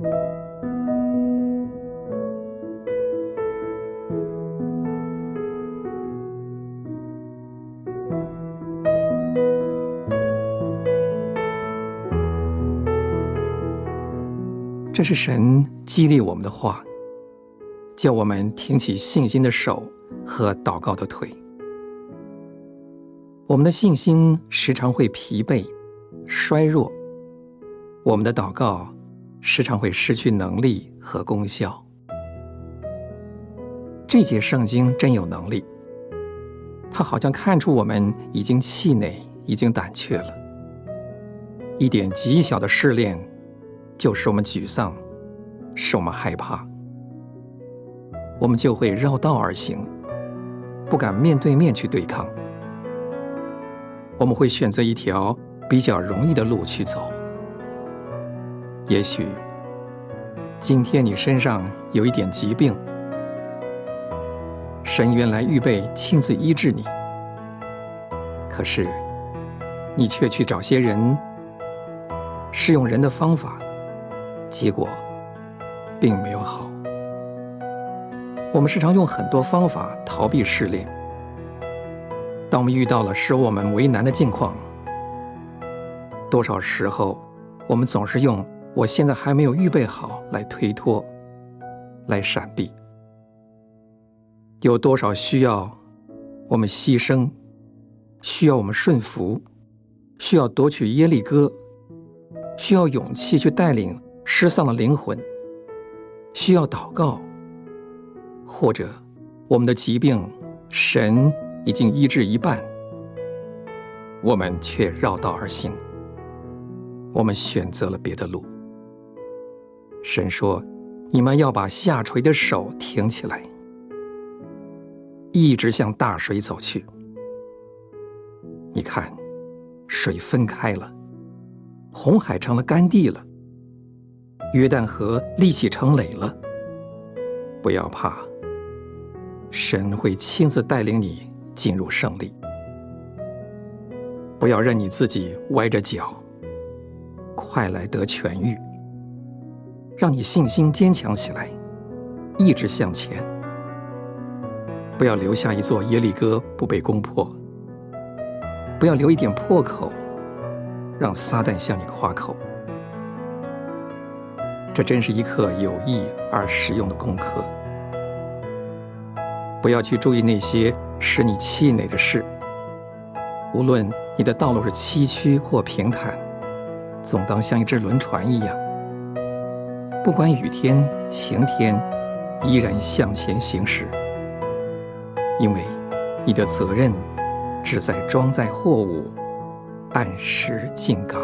这是神激励我们的话，叫我们挺起信心的手和祷告的腿。我们的信心时常会疲惫、衰弱，我们的祷告时常会失去能力和功效。这节圣经真有能力，它好像看出我们已经气馁、已经胆怯了，一点极小的试炼。就使我们沮丧，使我们害怕，我们就会绕道而行，不敢面对面去对抗。我们会选择一条比较容易的路去走。也许今天你身上有一点疾病，神原来预备亲自医治你，可是你却去找些人，试用人的方法。结果并没有好。我们时常用很多方法逃避试炼。当我们遇到了使我们为难的境况，多少时候我们总是用“我现在还没有预备好”来推脱、来闪避。有多少需要我们牺牲，需要我们顺服，需要夺取耶利哥，需要勇气去带领。失丧的灵魂需要祷告，或者我们的疾病神已经医治一半，我们却绕道而行，我们选择了别的路。神说：“你们要把下垂的手挺起来，一直向大水走去。你看，水分开了，红海成了干地了。”约旦河立起成垒了，不要怕，神会亲自带领你进入胜利。不要任你自己歪着脚，快来得痊愈，让你信心坚强起来，一直向前。不要留下一座耶利哥不被攻破，不要留一点破口，让撒旦向你夸口。这真是一课有益而实用的功课。不要去注意那些使你气馁的事。无论你的道路是崎岖或平坦，总当像一只轮船一样，不管雨天晴天，依然向前行驶。因为你的责任只在装载货物，按时进港。